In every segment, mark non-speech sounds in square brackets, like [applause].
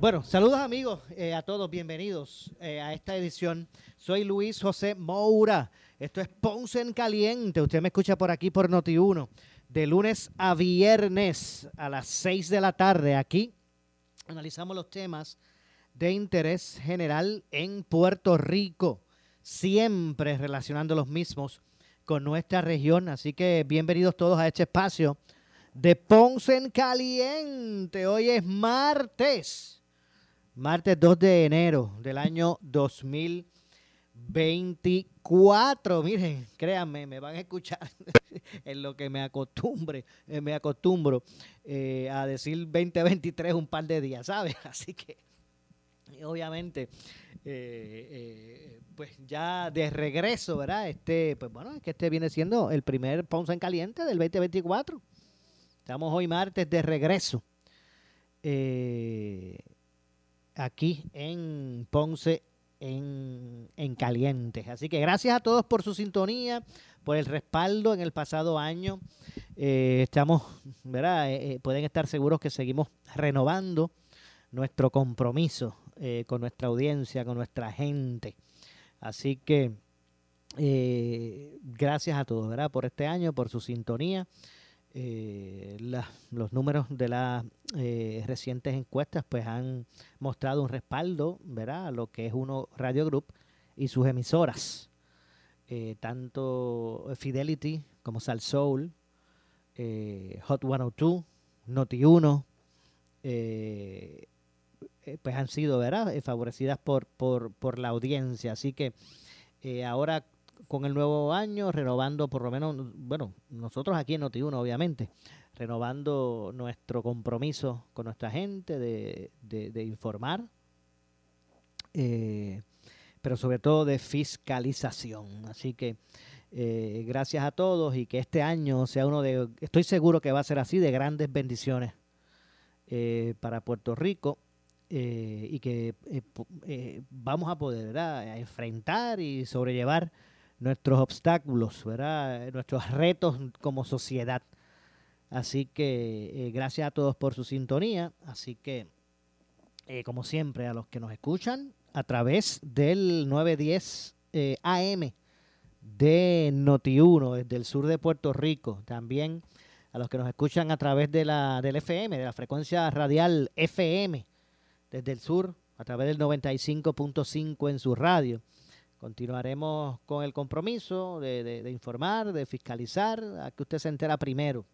Bueno, saludos amigos eh, a todos, bienvenidos eh, a esta edición. Soy Luis José Moura. Esto es Ponce en Caliente. Usted me escucha por aquí por Noti 1 de lunes a viernes a las 6 de la tarde. Aquí analizamos los temas de interés general en Puerto Rico siempre relacionando los mismos con nuestra región. Así que bienvenidos todos a este espacio de Ponce en Caliente. Hoy es martes, martes 2 de enero del año 2024. Miren, créanme, me van a escuchar [laughs] en lo que me acostumbre, eh, me acostumbro eh, a decir 2023 un par de días, ¿sabes? [laughs] Así que obviamente eh, pues ya de regreso, ¿verdad? Este, pues bueno, es que este viene siendo el primer Ponce en Caliente del 2024. Estamos hoy martes de regreso eh, aquí en Ponce en, en Caliente. Así que gracias a todos por su sintonía, por el respaldo en el pasado año. estamos, ¿verdad? pueden estar seguros que seguimos renovando nuestro compromiso eh, con nuestra audiencia, con nuestra gente. Así que eh, gracias a todos, ¿verdad? Por este año, por su sintonía. Eh, los números de las recientes encuestas pues han mostrado un respaldo, ¿verdad? A lo que es uno Radio Group y sus emisoras. tanto Fidelity como Sal Soul, Hot 102, Noti 1, eh, pues han sido ¿verdad? Eh, favorecidas por, por, por, la audiencia. Así que eh, ahora con el nuevo año, renovando por lo menos, bueno, nosotros aquí en Noti1 obviamente, renovando nuestro compromiso con nuestra gente de, de, informar, pero sobre todo de fiscalización. Así que gracias a todos y que este año sea uno de, estoy seguro que va a ser así, de grandes bendiciones para Puerto Rico eh, y que eh, eh, vamos a poder enfrentar y sobrellevar nuestros obstáculos, ¿verdad? nuestros retos como sociedad. Así que gracias a todos por su sintonía. Así que, como siempre, a los que nos escuchan a través del 910 AM de Noti1 desde el sur de Puerto Rico. También a los que nos escuchan a través de la, del FM, de la frecuencia radial FM desde el sur a través del 95.5 en su radio. Continuaremos con el compromiso de, informar, de fiscalizar, a que usted se entera primero.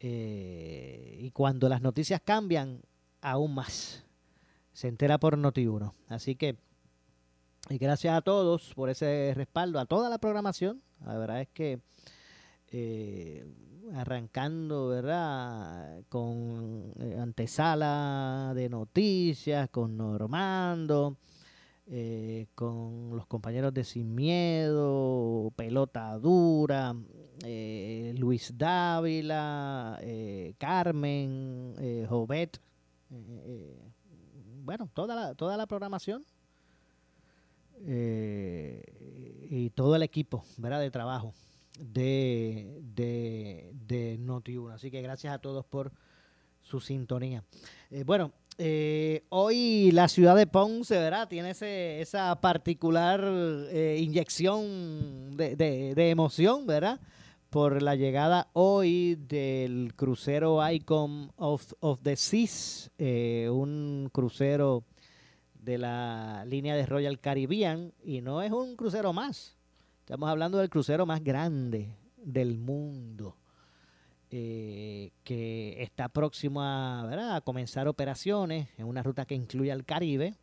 Eh, y cuando las noticias cambian, aún más. Se entera por Noti1. Así que, y gracias a todos por ese respaldo, a toda la programación. La verdad es que eh, arrancando, ¿verdad? Con eh, antesala de noticias, con Normando, eh, con los compañeros de Sin Miedo, Pelota Dura, eh, Luis Dávila, Carmen, Jovet, bueno, toda la, toda la programación y todo el equipo, ¿verdad? De trabajo de, de, de Noti1. Así que gracias a todos por su sintonía. Eh, bueno, eh, hoy la ciudad de Ponce, ¿verdad? Tiene ese, esa particular eh, inyección de, emoción, ¿verdad? Por la llegada hoy del crucero Icon of, of the Seas, un crucero de la línea de Royal Caribbean, y no es un crucero más, Estamos hablando del crucero más grande del mundo, eh, que está próximo a, comenzar operaciones en una ruta que incluye al Caribe.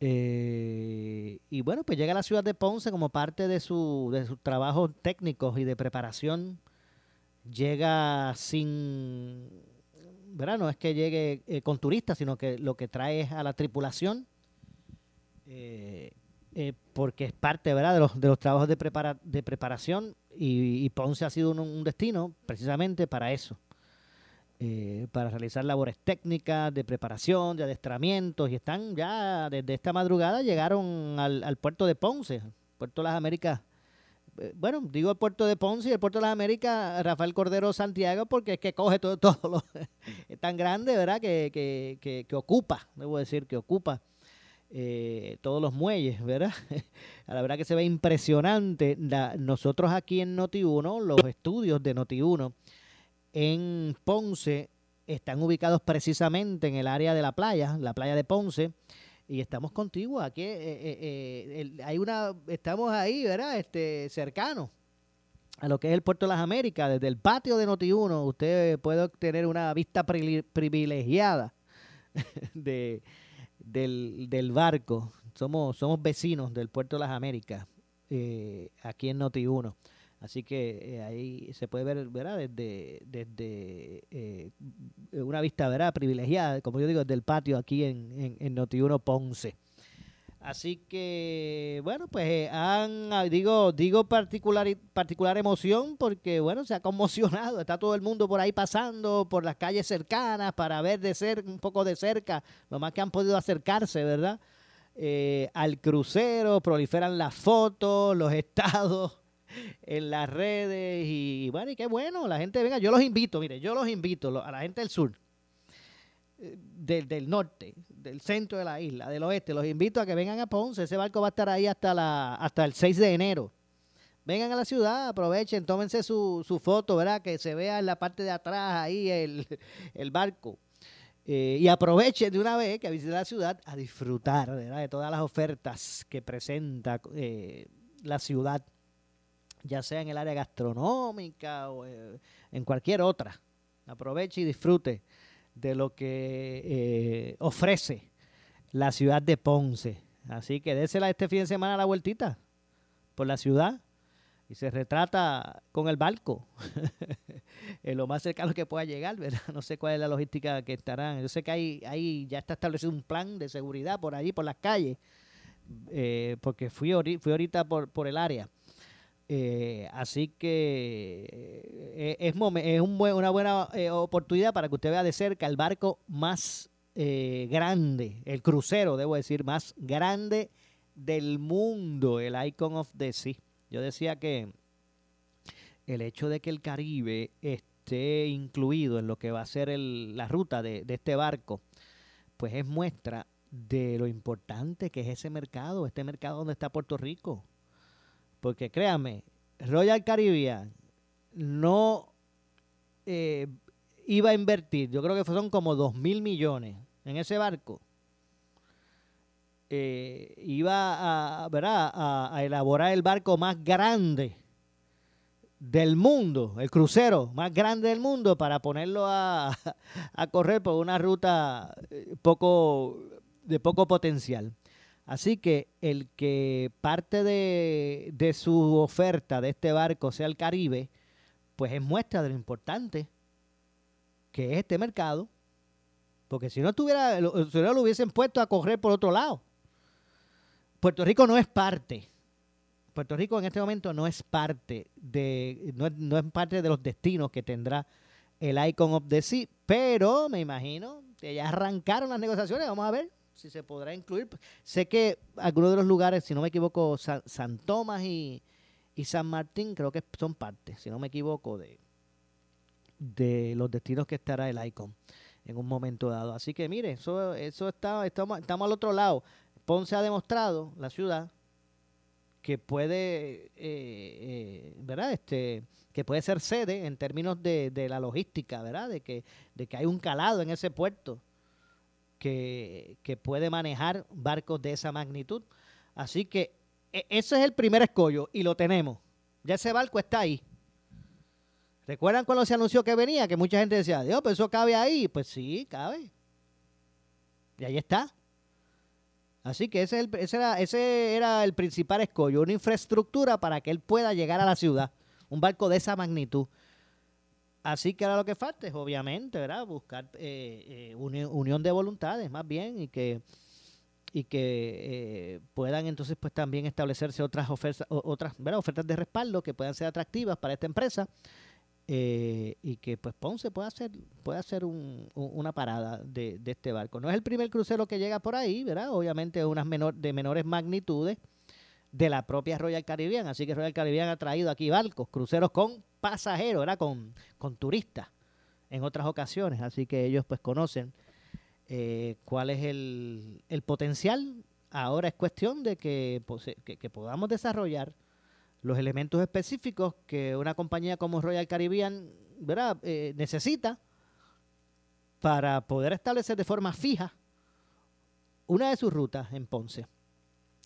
Eh, y bueno, pues llega a la ciudad de Ponce como parte de, su, de sus trabajos técnicos y de preparación. Llega sin ¿verdad? No es que llegue eh, con turistas, sino que lo que trae es a la tripulación, eh, porque es parte, ¿verdad?, de los, de los trabajos de, prepara, de preparación y, Ponce ha sido un, destino precisamente para eso, para realizar labores técnicas, de preparación, de adestramientos, y están ya desde esta madrugada llegaron al, puerto de Ponce, Puerto de las Américas eh, bueno, digo el puerto de Ponce y el puerto de las Américas, Rafael Cordero Santiago, porque es que coge todo, [laughs] todo lo, es [laughs] tan grande, ¿verdad? Que, que, que, ocupa, debo decir, que ocupa eh, todos los muelles, ¿verdad? [laughs] La verdad que se ve impresionante. nosotros aquí en Noti1, los estudios de Noti1 en Ponce están ubicados precisamente en el área de la playa, la playa de Ponce y estamos contigo aquí eh, eh, hay una estamos ahí verdad este cercano a lo que es el puerto de las Américas desde el patio de Noti1 usted puede obtener una vista privilegiada [laughs] de del, del, barco somos somos vecinos del puerto de las Américas aquí en Noti1 Así que eh, ahí se puede ver, ¿verdad? Desde, desde eh, una vista, ¿verdad? Privilegiada, como yo digo, desde el patio aquí en, en, Noti1 Ponce. Así que, bueno, pues eh, han, digo, digo particular, particular emoción porque, bueno, se ha conmocionado. Está todo el mundo por ahí pasando por las calles cercanas para ver de cerca, un poco de cerca, lo más que han podido acercarse, ¿verdad? al crucero, proliferan las fotos, los [laughs] estados en las redes y bueno, y qué bueno, la gente venga, yo los invito, mire, yo los invito a la gente del sur, eh, del, del norte, del centro de la isla, del oeste, los invito a que vengan a Ponce, ese barco va a estar ahí hasta, la, hasta el 6 de enero. Vengan a la ciudad, aprovechen, tómense su, su foto, ¿verdad? Que se vea en la parte de atrás ahí el, [laughs] barco. Eh, y aprovechen de una vez que visiten la ciudad a disfrutar de todas las ofertas que presenta eh, la ciudad ya sea en el área gastronómica o eh, en cualquier otra. Aproveche y disfrute de lo que eh, ofrece la ciudad de Ponce. Así que désela este fin de semana la vueltita por la ciudad y se retrata con el barco [laughs] en lo más cercano que pueda llegar, ¿verdad? No sé cuál es la logística que estarán. Yo sé que hay, hay ya está establecido un plan de seguridad por allí, por las calles, eh, porque fui, fui ahorita por, por el área eh, así que eh, es, un una buena eh, oportunidad para que usted vea de cerca el barco más grande, el crucero, debo decir, más grande del mundo, el Icon of the Sea. Yo decía que el hecho de que el Caribe esté incluido en lo que va a ser la ruta de, de este barco, pues es muestra de lo importante que es ese mercado, este mercado donde está Puerto Rico porque créame, Royal Caribbean no eh, iba a invertir, yo creo que son como 2 mil millones en ese barco. Eh, iba a, ¿verdad? A, elaborar el barco más grande del mundo, el crucero más grande del mundo, para ponerlo a, [laughs] a correr por una ruta eh, poco de poco potencial. Así que el que parte de, su oferta de este barco sea el Caribe, pues es muestra de lo importante que es este mercado. Porque si no tuviera, si no lo hubiesen puesto a correr por otro lado. Puerto Rico no es parte. Puerto Rico en este momento no es parte de, no no es parte de los destinos que tendrá el Icon of the Sea, pero me imagino que ya arrancaron las negociaciones, vamos a ver si se podrá incluir. Sé que algunos de los lugares, si no me equivoco, San, Tomás y, San Martín, creo que son partes, si no me equivoco, de, de los destinos que estará el ICON en un momento dado. Así que mire, eso, eso está, estamos, estamos al otro lado. Ponce ha demostrado, la ciudad, que puede, eh, eh, ¿verdad? Este, que puede ser sede en términos de, de la logística, ¿verdad? De que, de que hay un calado en ese puerto que, puede manejar barcos de esa magnitud. Así que e, ese es el primer escollo y lo tenemos. Ya ese barco está ahí. ¿Recuerdan cuando se anunció que venía? Que mucha gente decía, Dios, pero eso cabe ahí. Pues sí, cabe. Y ahí está. Así que ese, era, ese era el principal escollo, una infraestructura para que él pueda llegar a la ciudad. Un barco de esa magnitud. Así que ahora lo que falta es, obviamente, ¿verdad? buscar eh, eh, unión de voluntades más bien y que y que eh, puedan entonces pues también establecerse otras ofertas otras ofertas de respaldo que puedan ser atractivas para esta empresa y que pues Ponce pueda hacer pueda hacer una parada de, este barco. No es el primer crucero que llega por ahí verdad obviamente unas menor, de menores magnitudes de la propia Royal Caribbean así que Royal Caribbean ha traído aquí barcos cruceros con pasajeros, ¿verdad? Con, con turistas en otras ocasiones. Así que ellos pues conocen eh, cuál es el, el, potencial. Ahora es cuestión de que, que, podamos desarrollar los elementos específicos que una compañía como Royal Caribbean ¿verdad? Eh, necesita para poder establecer de forma fija una de sus rutas en Ponce.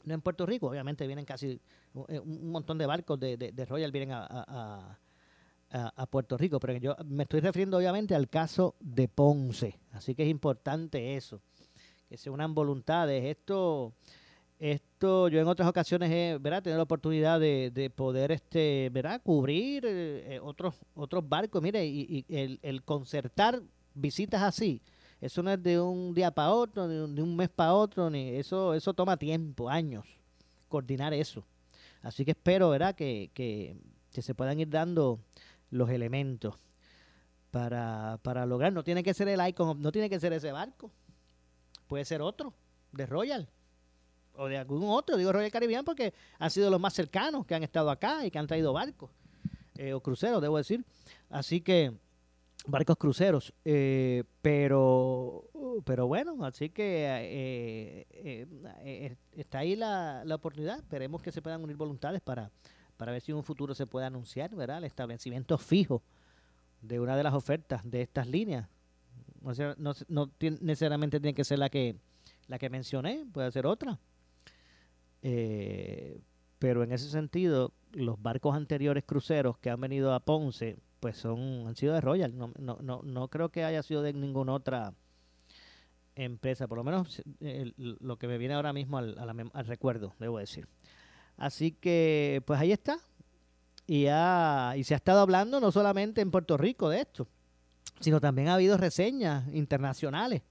No en Puerto Rico, obviamente vienen casi un, montón de barcos de, de, Royal vienen a, a, Puerto Rico, pero yo me estoy refiriendo obviamente al caso de Ponce, así que es importante eso, que se unan voluntades. Esto, esto yo en otras ocasiones he ¿verdad? tenido la oportunidad de, poder este, ¿verdad? cubrir eh, eh, otros, otros barcos, mire, y, el, concertar visitas así. Eso no es de un día para otro, de un, mes para otro, ni eso, eso toma tiempo, años, coordinar eso. Así que espero, ¿verdad?, que, que, que se puedan ir dando los elementos para, para lograr. No tiene que ser el Icon, no tiene que ser ese barco. Puede ser otro, de Royal. O de algún otro, digo Royal Caribbean porque han sido los más cercanos que han estado acá y que han traído barcos. Eh, o cruceros, debo decir. Así que, barcos cruceros. Eh, pero, pero bueno, así que eh, está ahí la, la oportunidad. Esperemos que se puedan unir voluntades para para ver si en un futuro se puede anunciar ¿verdad? el establecimiento fijo de una de las ofertas de estas líneas. No, no, no necesariamente tiene que ser la que, la que mencioné, puede ser otra. Eh, pero en ese sentido, los barcos anteriores cruceros que han venido a Ponce, pues son han sido de Royal. No, no, no, no creo que haya sido de ninguna otra empresa, por lo menos lo que me viene ahora mismo al, al recuerdo, debo decir. Así que, pues ahí está. Y, y se ha estado hablando no solamente en Puerto Rico de esto, sino también ha habido reseñas internacionales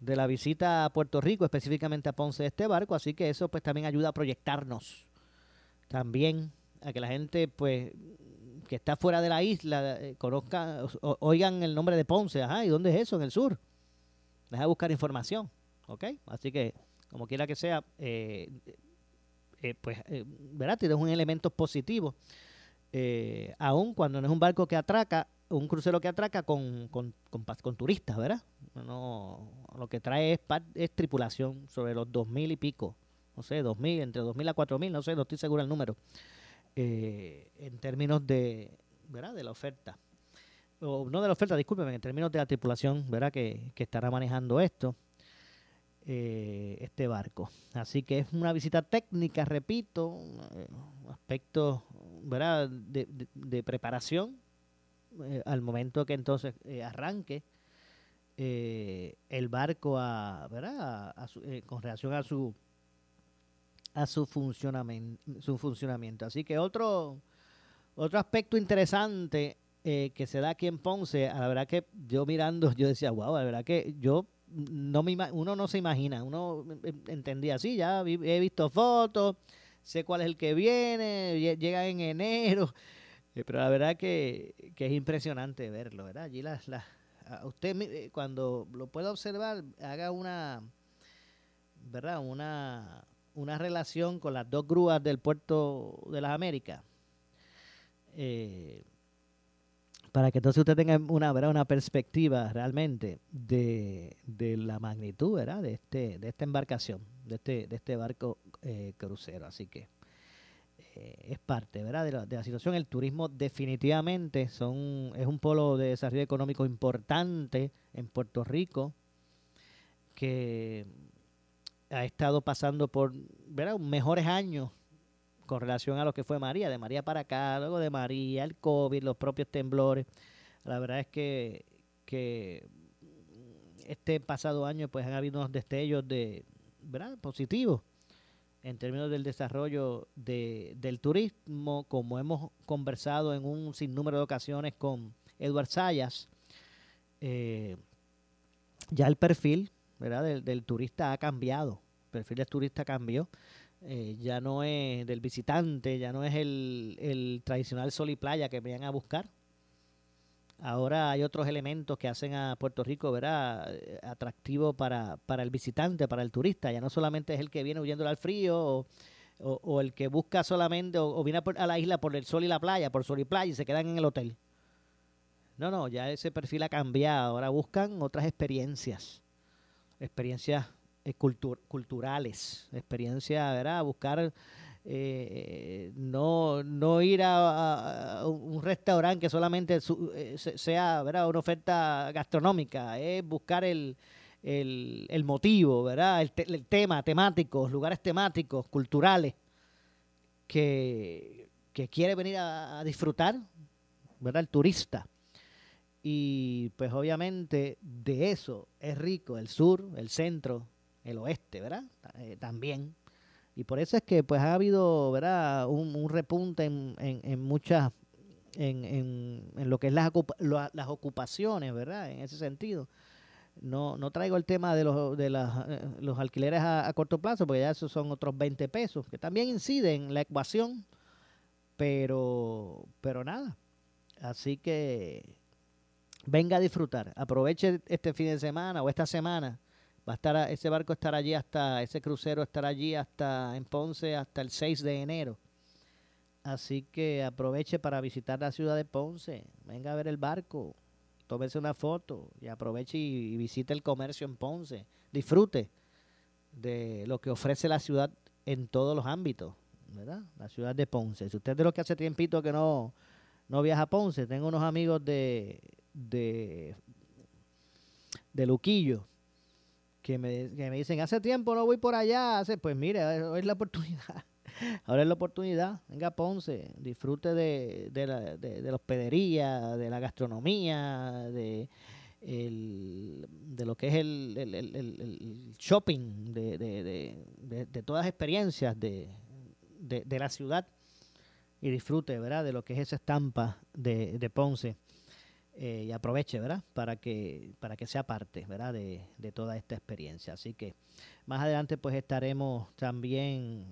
de la visita a Puerto Rico, específicamente a Ponce de este barco, así que eso pues también ayuda a proyectarnos también a que la gente pues que está fuera de la isla eh, conozca, oigan el nombre de Ponce, ajá, ¿y dónde es eso? En el sur. Deja buscar información, ¿ok? Así que, como quiera que sea, eh, eh, pues, eh, ¿verdad? Tienes un elemento positivo. Aún cuando no es un barco que atraca, un crucero que atraca con, con, con, turistas, ¿verdad? No, lo que trae es, es tripulación sobre los dos mil y pico, no sé, dos mil, entre dos mil a cuatro mil, no sé, no estoy seguro el número, eh, en términos de, ¿verdad? De la oferta. O, no de la oferta, discúlpeme, en términos de la tripulación, ¿verdad? Que, que estará manejando esto. Eh, este barco. Así que es una visita técnica, repito, eh, aspecto ¿verdad? De, preparación eh, al momento que entonces arranque el barco a, ¿verdad? con relación a su a su funcionamiento, su funcionamiento. Así que otro otro aspecto interesante que se da aquí en Ponce, a la verdad que yo mirando, yo decía, wow, la verdad que yo no me uno no se imagina, uno entendía así, ya he visto fotos, sé cuál es el que viene, llega en enero, [laughs] eh, pero la verdad que, que es impresionante verlo, ¿verdad? Allí las, las usted eh, cuando lo pueda observar, haga una, ¿verdad? Una, una relación con las dos grúas del puerto de las Américas. Eh, para que entonces usted tenga una, ¿verdad? una perspectiva realmente de, la magnitud ¿verdad? De, este, de esta embarcación, de este, de este barco eh, crucero. Así que eh, es parte ¿verdad? De, la, de la situación. El turismo definitivamente son, es un polo de desarrollo económico importante en Puerto Rico que ha estado pasando por ¿verdad? mejores años con relación a lo que fue María, de María para acá, luego de María, el COVID, los propios temblores. La verdad es que, que este pasado año pues han habido unos destellos de, ¿verdad? positivos en términos del desarrollo de, del turismo, como hemos conversado en un sinnúmero de ocasiones con Edward Sayas, eh, ya el perfil ¿verdad? Del, turista ha cambiado. Perfil del turista cambió. Eh, ya no es del visitante, ya no es el, el tradicional sol y playa que venían a buscar. Ahora hay otros elementos que hacen a Puerto Rico ¿verdad? atractivo para, para el visitante, para el turista. Ya no solamente es el que viene huyendo al frío o, el que busca solamente o, viene a, la isla por el sol y la playa, por sol y playa y se quedan en el hotel. No, no, ya ese perfil ha cambiado. Ahora buscan otras experiencias, experiencias eh, culturales, experiencias, ¿verdad? Buscar eh, no, no ir a, un restaurante que solamente eh, sea ¿verdad? una oferta gastronómica, es buscar el, el, motivo, ¿verdad? El, tema, temáticos, lugares temáticos, culturales, que, quiere venir a, disfrutar, ¿verdad? El turista. Y pues obviamente de eso es rico el sur, el centro, el oeste, ¿verdad? Eh, también. Y por eso es que pues ha habido, ¿verdad? Un, repunte en, en, muchas, en, en, lo que es las, las ocupaciones, ¿verdad? En ese sentido. No, no traigo el tema de los, de las, eh, los alquileres a, corto plazo, porque ya esos son otros 20 pesos, que también inciden en la ecuación, pero, pero nada. Así que venga a disfrutar, aproveche este fin de semana o esta semana Va a estar, ese barco estará allí hasta, ese crucero estará allí hasta en Ponce hasta el 6 de enero. Así que aproveche para visitar la ciudad de Ponce. Venga a ver el barco, tómese una foto y aproveche y, visite el comercio en Ponce. Disfrute de lo que ofrece la ciudad en todos los ámbitos, ¿verdad? La ciudad de Ponce. Si usted es de los que hace tiempito que no, no viaja a Ponce, tengo unos amigos de, de Luquillo que me, que me dicen, hace tiempo no voy por allá, hace, pues mire, hoy es la oportunidad. [laughs] Ahora es la oportunidad. Venga, Ponce, disfrute de, de, la, de, la hospedería, de la gastronomía, de, el, de lo que es el, el, el shopping, de, de, todas las experiencias de, de, la ciudad y disfrute, ¿verdad? De lo que es esa estampa de, de Ponce. Eh, y aproveche, ¿verdad? Para que, para que sea parte, ¿verdad? De, de, toda esta experiencia. Así que más adelante pues estaremos también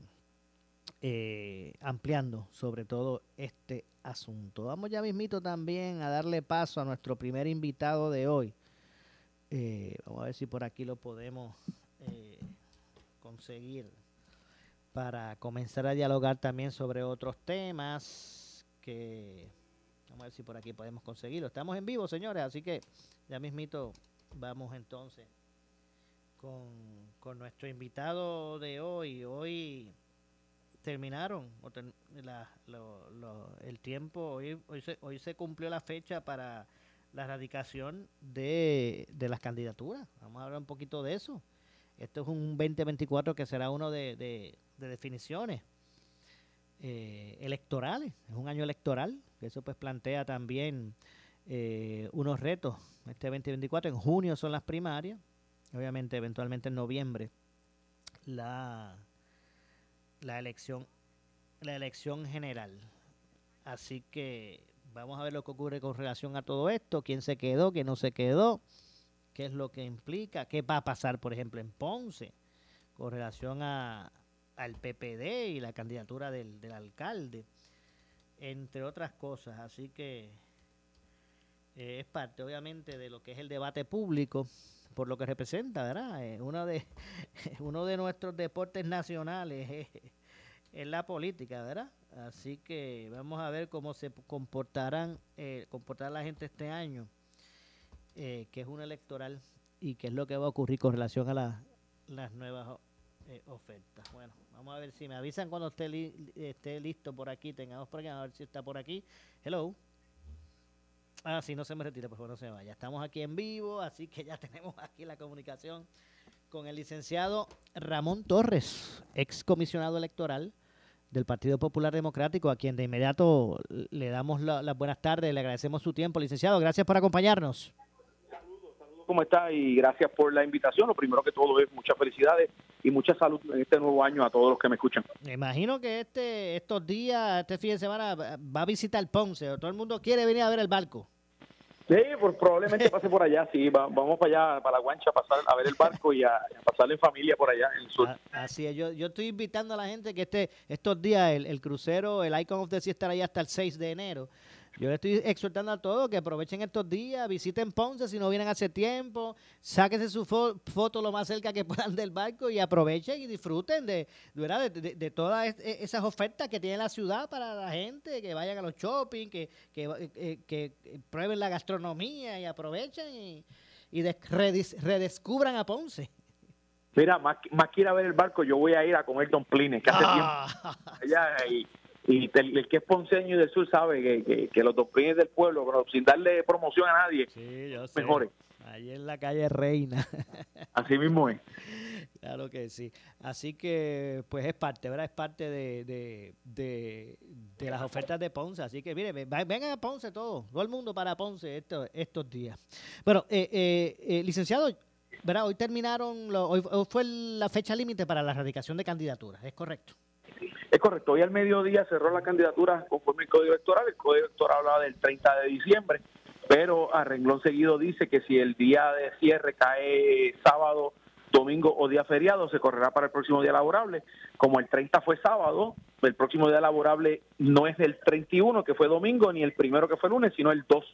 eh, ampliando sobre todo este asunto. Vamos ya mismito también a darle paso a nuestro primer invitado de hoy. Eh, vamos a ver si por aquí lo podemos conseguir para comenzar a dialogar también sobre otros temas que Vamos a ver si por aquí podemos conseguirlo. Estamos en vivo, señores, así que ya mismito vamos entonces con, nuestro invitado de hoy. Hoy terminaron el tiempo, hoy, hoy, se, hoy se cumplió la fecha para la erradicación de, las candidaturas. Vamos a hablar un poquito de eso. Esto es un 2024 que será uno de, de definiciones eh, electorales, es un año electoral, que eso pues plantea también eh, unos retos. Este 2024, en junio son las primarias, obviamente eventualmente en noviembre la, la elección la elección general. Así que vamos a ver lo que ocurre con relación a todo esto, quién se quedó, quién no se quedó, qué es lo que implica, qué va a pasar, por ejemplo, en Ponce con relación a, al PPD y la candidatura del, del alcalde, entre otras cosas. Así que eh, es parte, obviamente, de lo que es el debate público, por lo que representa, ¿verdad? Eh, uno, de, [laughs] uno de nuestros deportes nacionales es, la política, ¿verdad? Así que vamos a ver cómo se comportarán, eh, comportar la gente este año, que es un electoral, y qué es lo que va a ocurrir con relación a las nuevas ofertas. Bueno, Vamos a ver si me avisan cuando esté, esté listo por aquí. Tengamos por aquí, a ver si está por aquí. Hello. Ah, si no se me retira, pues no se vaya. Estamos aquí en vivo, así que ya [laughs] tenemos aquí la comunicación con el licenciado Ramón Torres, ex comisionado electoral del Partido Popular Democrático, a quien de inmediato le damos las buenas tardes, le agradecemos su tiempo. Licenciado, gracias por acompañarnos. ¿Cómo está? Y gracias por la invitación. Lo primero que todo es muchas felicidades y mucha salud en este nuevo año a todos los que me escuchan. Me imagino que este estos días, este fin de semana, va a visitar Ponce. Todo el mundo quiere venir a ver el barco. Sí, pues probablemente pase por allá, sí, vamos para allá, para la guancha, a, pasar, a ver el barco y a, pasar en familia por allá en el sur. Así es, yo, yo estoy invitando a la gente que este, estos días el, el crucero, el Icon of the Sea estará allá hasta el 6 de enero. Yo le estoy exhortando a todos que aprovechen estos días, visiten Ponce si no vienen hace tiempo, sáquense su foto lo más cerca que puedan del barco y aprovechen y disfruten de, de, todas e, esas ofertas que tiene la ciudad para la gente, que vayan a los shopping, que, que, eh, que, prueben la gastronomía y aprovechen y, y redescubran a Ponce. Mira, más, más que ir a ver el barco, yo voy a ir a comer domplines, que hace ah. tiempo allá y y el, que es ponceño y del sur sabe que, que, los domplines del pueblo, sin darle promoción a nadie, mejores. Ahí en la calle Reina. [laughs] Así mismo es. Claro que sí. Así que, pues es parte, ¿verdad? Es parte de, de, de, las ofertas de Ponce. Así que, mire, vengan a Ponce todos, todo el mundo para Ponce estos, estos días. Bueno, eh, eh, eh, licenciado, ¿verdad? Hoy terminaron, hoy fue la fecha límite para la erradicación de candidaturas, ¿es correcto? Es correcto, hoy al mediodía cerró la candidatura conforme el Código Electoral, el Código Electoral hablaba del 30 de diciembre, pero a renglón seguido dice que si el día de cierre cae sábado, domingo o día feriado, se correrá para el próximo día laborable. Como el 30 fue sábado, el próximo día laborable no es el 31, que fue domingo, ni el primero que fue lunes, sino el 2.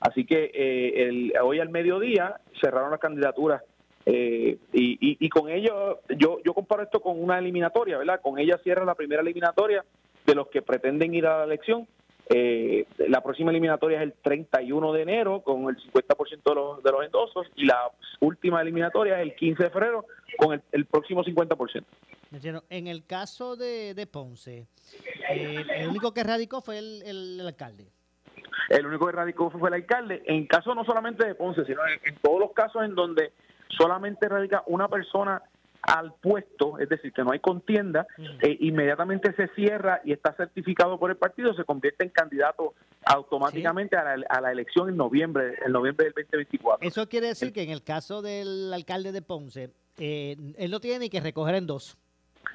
Así que eh, el, hoy al mediodía cerraron las candidaturas eh, y, y, con ello, yo, yo comparo esto con una eliminatoria, ¿verdad? Con ella cierra la primera eliminatoria de los que pretenden ir a la elección. Eh, la próxima eliminatoria es el 31 de enero con el 50% de los, de los endosos y la última eliminatoria es el 15 de febrero con el, próximo 50%. En el caso de, de Ponce, eh, el único que radicó fue el, el, alcalde. El único que radicó fue el alcalde. En caso no solamente de Ponce, sino en todos los casos en donde solamente radica una persona al puesto, es decir, que no hay contienda, e inmediatamente se cierra y está certificado por el partido, se convierte en candidato automáticamente a, la, elección en noviembre, en noviembre del 2024. Eso quiere decir que en el caso del alcalde de Ponce, eh, él no tiene ni que recoger endoso.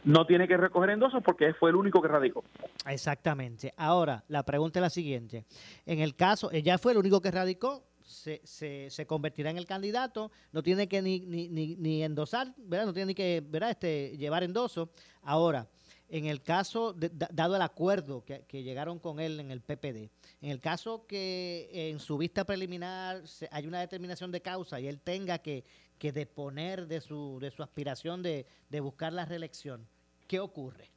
No tiene que recoger endosos porque fue el único que radicó. Exactamente. Ahora, la pregunta es la siguiente. En el caso, ella fue el único que radicó, se, se, se, convertirá en el candidato, no tiene que ni, ni, ni, endosar, ¿verdad? No tiene ni que ¿verdad? Este, llevar endoso. Ahora, en el caso, dado el acuerdo que, llegaron con él en el PPD, en el caso que en su vista preliminar hay una determinación de causa y él tenga que, que deponer de su, de su aspiración de, de buscar la reelección, ¿qué ocurre?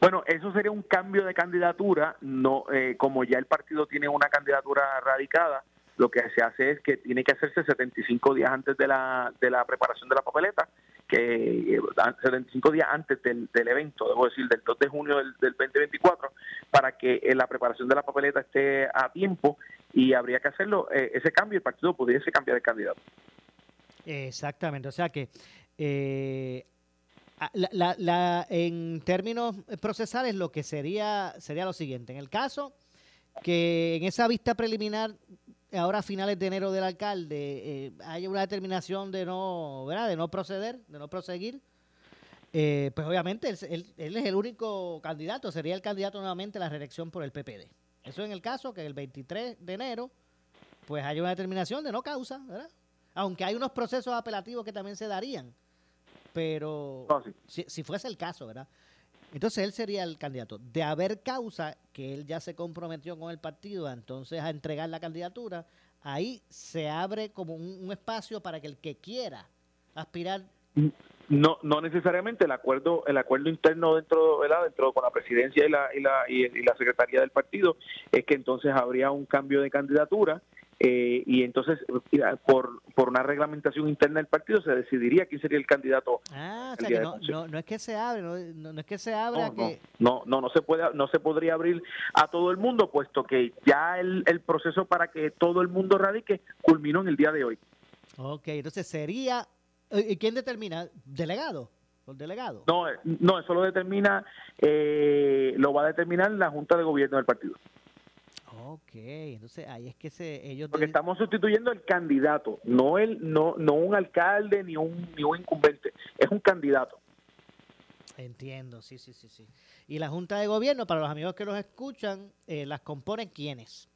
Bueno, eso sería un cambio de candidatura, no eh, como ya el partido tiene una candidatura radicada, lo que se hace es que tiene que hacerse 75 días antes de la, de la preparación de la papeleta, que 75 eh, días antes del, evento, debo decir, del 2 de junio del, 2024, para que eh, la preparación de la papeleta esté a tiempo y habría que hacerlo, eh, ese cambio, el partido pudiese cambiar de candidato. Exactamente, o sea que la, la, en términos procesales lo que sería sería lo siguiente, en el caso que en esa vista preliminar ahora a finales de enero del alcalde eh, haya una determinación de no, ¿verdad? de no proceder, de no proseguir, eh, pues obviamente él, es el único candidato, sería el candidato nuevamente a la reelección por el PPD. Eso en el caso que el 23 de enero pues haya una determinación de no causa, ¿verdad? Aunque hay unos procesos apelativos que también se darían, pero si, si fuese el caso, ¿verdad? Entonces él sería el candidato. De haber causa que él ya se comprometió con el partido entonces a entregar la candidatura, ahí se abre como un, espacio para que el que quiera aspirar no no necesariamente el acuerdo el acuerdo interno dentro ¿verdad? dentro con la presidencia y la y la y la secretaría del partido es que entonces habría un cambio de candidatura eh, y entonces por, por una reglamentación interna del partido se decidiría quién sería el candidato. Ah, o sea que no, no, es que se abre, no, no es que se abra que... No, no, no se puede, no se podría abrir a todo el mundo, puesto que ya el, el proceso para que todo el mundo radique culminó en el día de hoy. Ok, entonces sería, ¿y quién determina? ¿Delegado? ¿El delegado? No, no, eso lo determina, eh, lo va a determinar la Junta de Gobierno del partido. Ok, entonces ahí es que se, ellos... Porque estamos sustituyendo el candidato, no, el, no, no un alcalde ni un, ni un incumbente, es un candidato. Entiendo, sí, sí, sí, sí. Y la Junta de Gobierno, para los amigos que los escuchan, eh, las componen quiénes?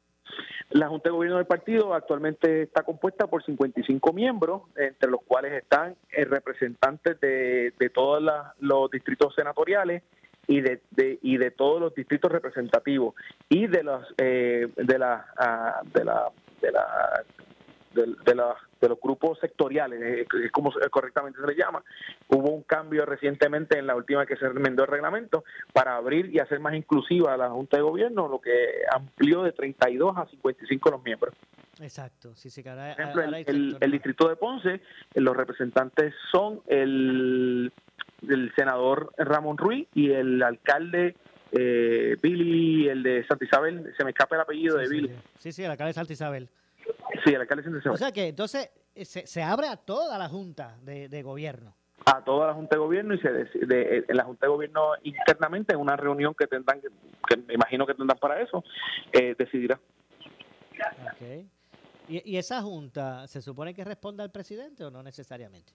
La Junta de Gobierno del partido actualmente está compuesta por 55 miembros, entre los cuales están eh, representantes de, de todos los distritos senatoriales y de, y de todos los distritos representativos y de los eh, de la ah, de la de la de, la, de los grupos sectoriales, eh, como correctamente se le llama. Hubo un cambio recientemente en la última que se enmendó el reglamento para abrir y hacer más inclusiva a la Junta de Gobierno, lo que amplió de 32 a 55 los miembros. Exacto, sí, sí, Por ejemplo, el, el, distrito de Ponce, los representantes son el, el senador Ramón Ruiz y el alcalde eh, Billy, el de Santa Isabel, se me escapa el apellido de Billy. Sí, sí, el alcalde de Santa Isabel. Sí, el alcalde de O sea que entonces eh, se, se abre a toda la Junta de, Gobierno a toda la Junta de Gobierno y se de, en la Junta de Gobierno internamente en una reunión que tendrán, que me imagino que tendrán para eso, eh, decidirá. Okay. ¿Y, ¿Y esa Junta se supone que responda al presidente o no necesariamente?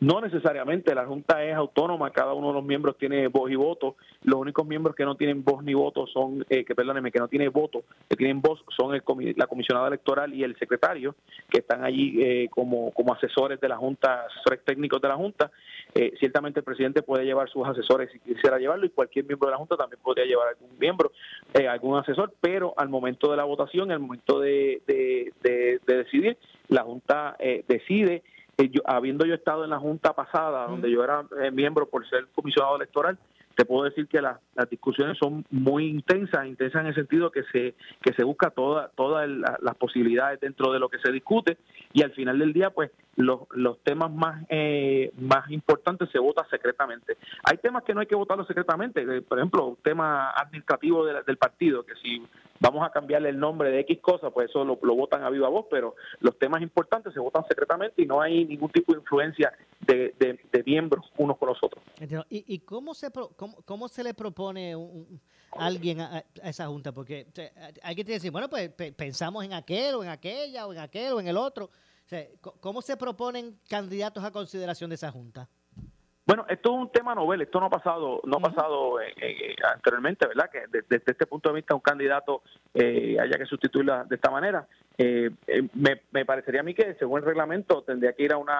No necesariamente, la Junta es autónoma, cada uno de los miembros tiene voz y voto. Los únicos miembros que no tienen voz ni voto son, eh, que perdónenme, que no tienen voto, que tienen voz son el, la comisionada electoral y el secretario, que están allí eh, como, como asesores de la Junta, asesores técnicos de la Junta. Eh, ciertamente el presidente puede llevar sus asesores si quisiera llevarlo y cualquier miembro de la Junta también podría llevar algún miembro, algún asesor, pero al momento de la votación, al momento de, de decidir, la Junta decide habiendo yo estado en la Junta pasada, donde yo era eh, miembro por ser comisionado electoral, te puedo decir que las discusiones son muy intensas, intensas en el sentido que se que se busca toda, todas las posibilidades dentro de lo que se discute y al final del día, pues los, los temas más eh, más importantes se votan secretamente. Hay temas que no hay que votarlos secretamente, eh, por ejemplo, un tema administrativo del partido, que si vamos a cambiarle el nombre de X cosa, pues eso lo, lo votan a viva voz, pero los temas importantes se votan secretamente y no hay ningún tipo de influencia de, de, miembros unos con los otros. ¿Y, y cómo, se cómo, cómo, se le propone un, alguien a, esa junta? Porque hay que decir, bueno, pues pensamos en aquel o en aquella o en aquel o en el otro. ¿Cómo se proponen candidatos a consideración de esa junta? Bueno, esto es un tema novel, esto no ha pasado, no ha pasado eh, eh, anteriormente, ¿verdad? Que desde, este punto de vista un candidato eh, haya que sustituirla de esta manera. me, parecería a mí que según el reglamento tendría que ir a una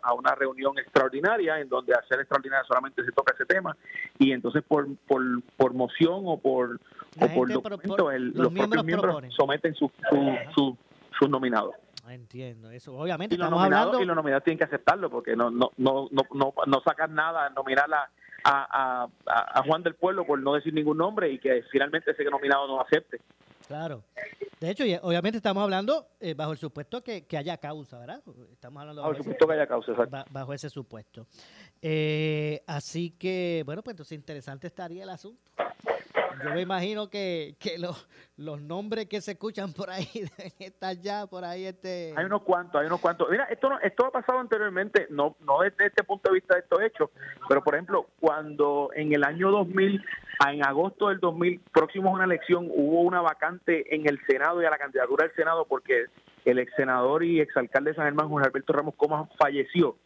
a una reunión extraordinaria en donde hacer extraordinaria solamente se toca ese tema y entonces por por, por moción o por o por documento los, propios miembros someten sus su, su, nominados. Entiendo, eso obviamente y los nominados, Y los nominados tienen que aceptarlo porque no no no no no, no sacan nada nominar a, a, a, Juan del Pueblo por no decir ningún nombre y que finalmente ese nominado no acepte. Claro. De hecho, obviamente estamos hablando eh, bajo el supuesto que, que, haya causa, ¿verdad? Estamos hablando bajo, el supuesto que haya causa, exacto. Bajo ese supuesto. Eh, así que, bueno, pues entonces interesante estaría el asunto yo me imagino que, que los, los nombres que se escuchan por ahí [laughs] deben ya por ahí. este Hay unos cuantos, hay unos cuantos. Mira, esto no, esto ha pasado anteriormente, no, no desde este punto de vista de estos hechos, pero por ejemplo, cuando en el año 2000, en agosto del 2000, próximo a una elección, hubo una vacante en el Senado y a la candidatura del Senado porque el ex senador y exalcalde de San Germán, Juan Alberto Ramos Comas, falleció.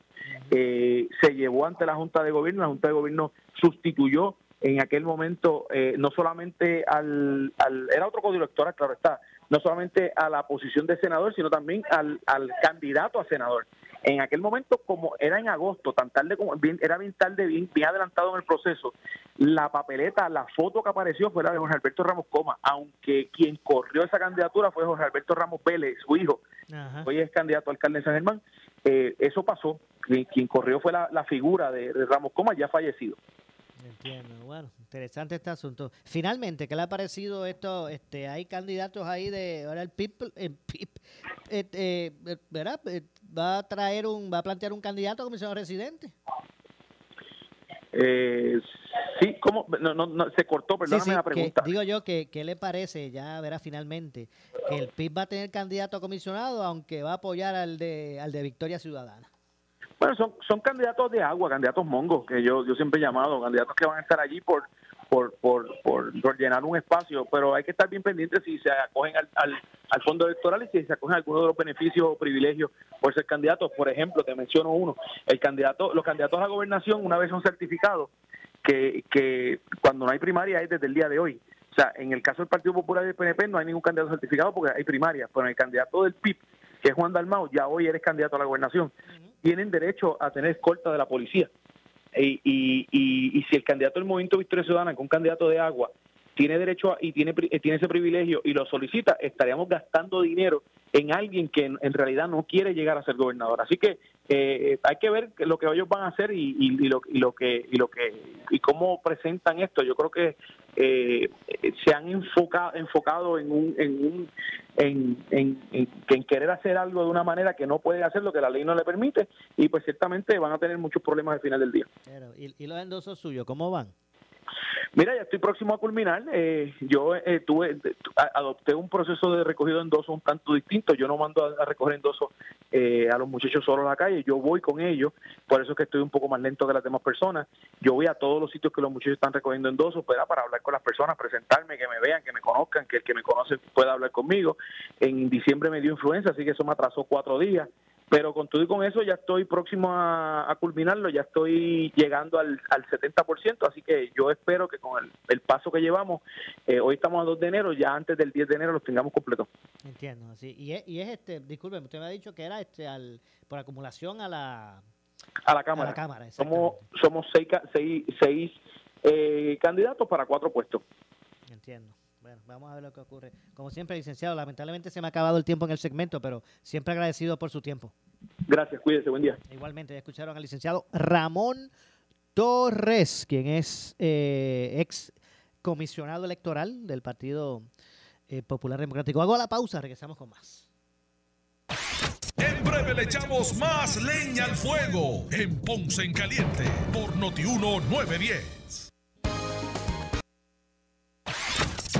Eh, se llevó ante la Junta de Gobierno, la Junta de Gobierno sustituyó en aquel momento eh, no solamente al, al, era otro código electoral, claro está, no solamente a la posición de senador, sino también al, al candidato a senador. En aquel momento, como era en agosto, tan tarde como bien, era bien tarde, bien, bien adelantado en el proceso, la papeleta, la foto que apareció fue la de Jorge Alberto Ramos Coma, aunque quien corrió esa candidatura fue Jorge Alberto Ramos Vélez, su hijo, hoy es candidato a alcalde de San Germán. Eh, eso pasó, quien, corrió fue la, figura de Ramos Coma, ya fallecido. Entiendo. Bueno, interesante este asunto. Finalmente, ¿qué le ha parecido esto? Este, hay candidatos ahí de ahora el PIP, el este, ¿verdad? Eh, va a traer un, va a plantear un candidato a comisión residente. Eh, sí, ¿cómo? No, no, se cortó, perdóname la pregunta. digo yo que, ¿qué le parece, ya verá finalmente, que el PIB va a tener candidato a comisionado, aunque va a apoyar al de, al de Victoria Ciudadana? Bueno, son, son candidatos de agua, candidatos mongos, que yo, yo siempre he llamado, candidatos que van a estar allí por, por, por, por, llenar un espacio, pero hay que estar bien pendientes si se acogen al, al, fondo electoral y si se acogen a alguno de los beneficios o privilegios por ser candidatos. Por ejemplo, te menciono uno, el candidato, los candidatos a la gobernación, una vez son certificados, que, que cuando no hay primaria es desde el día de hoy, sea, en el caso del Partido Popular y del PNP no hay ningún candidato certificado porque hay primarias, pero en el candidato del PIB, que es Juan Dalmau, ya hoy eres candidato a la gobernación. Tienen derecho a tener escolta de la policía. Y, y, y, si el candidato del Movimiento Victoria Ciudadana, que un candidato de agua, tiene derecho y tiene, tiene ese privilegio y lo solicita, estaríamos gastando dinero en alguien que en, realidad no quiere llegar a ser gobernador. Así que eh, hay que ver lo que ellos van a hacer y, lo, lo que y lo que y cómo presentan esto. Yo creo que eh, se han enfocado enfocado en un en un en, en, querer hacer algo de una manera que no pueden hacer lo que la ley no le permite y pues ciertamente van a tener muchos problemas al final del día. ¿y, y los endosos suyos cómo van? Mira, ya estoy próximo a culminar. Eh, yo eh, tuve, adopté un proceso de recogido de endoso un tanto distinto. Yo no mando a, recoger endosos eh, a los muchachos solo a la calle. Yo voy con ellos. Por eso es que estoy un poco más lento que las demás personas. Yo voy a todos los sitios que los muchachos están recogiendo endosos para hablar con las personas, presentarme, que me vean, que me conozcan, que el que me conoce pueda hablar conmigo. En diciembre me dio influenza, así que eso me atrasó cuatro días. Pero con todo y con eso ya estoy próximo a, culminarlo, ya estoy llegando al, al 70%, así que yo espero que con el, paso que llevamos, eh, hoy estamos a 2 de enero, ya antes del 10 de enero los tengamos completos. Entiendo, así. Y es, y es este, disculpe, usted me ha dicho que era este al, por acumulación a la... A la Cámara. cámara somos somos seis, seis, seis eh, candidatos para cuatro puestos. Entiendo. Bueno, vamos a ver lo que ocurre. Como siempre, licenciado, lamentablemente se me ha acabado el tiempo en el segmento, pero siempre agradecido por su tiempo. Gracias, cuídese, buen día. Igualmente, ya escucharon al licenciado Ramón Torres, quien es eh, ex comisionado electoral del Partido eh, Popular Democrático. Hago la pausa, regresamos con más. En breve le echamos más leña al fuego en Ponce en Caliente por Notiuno 910.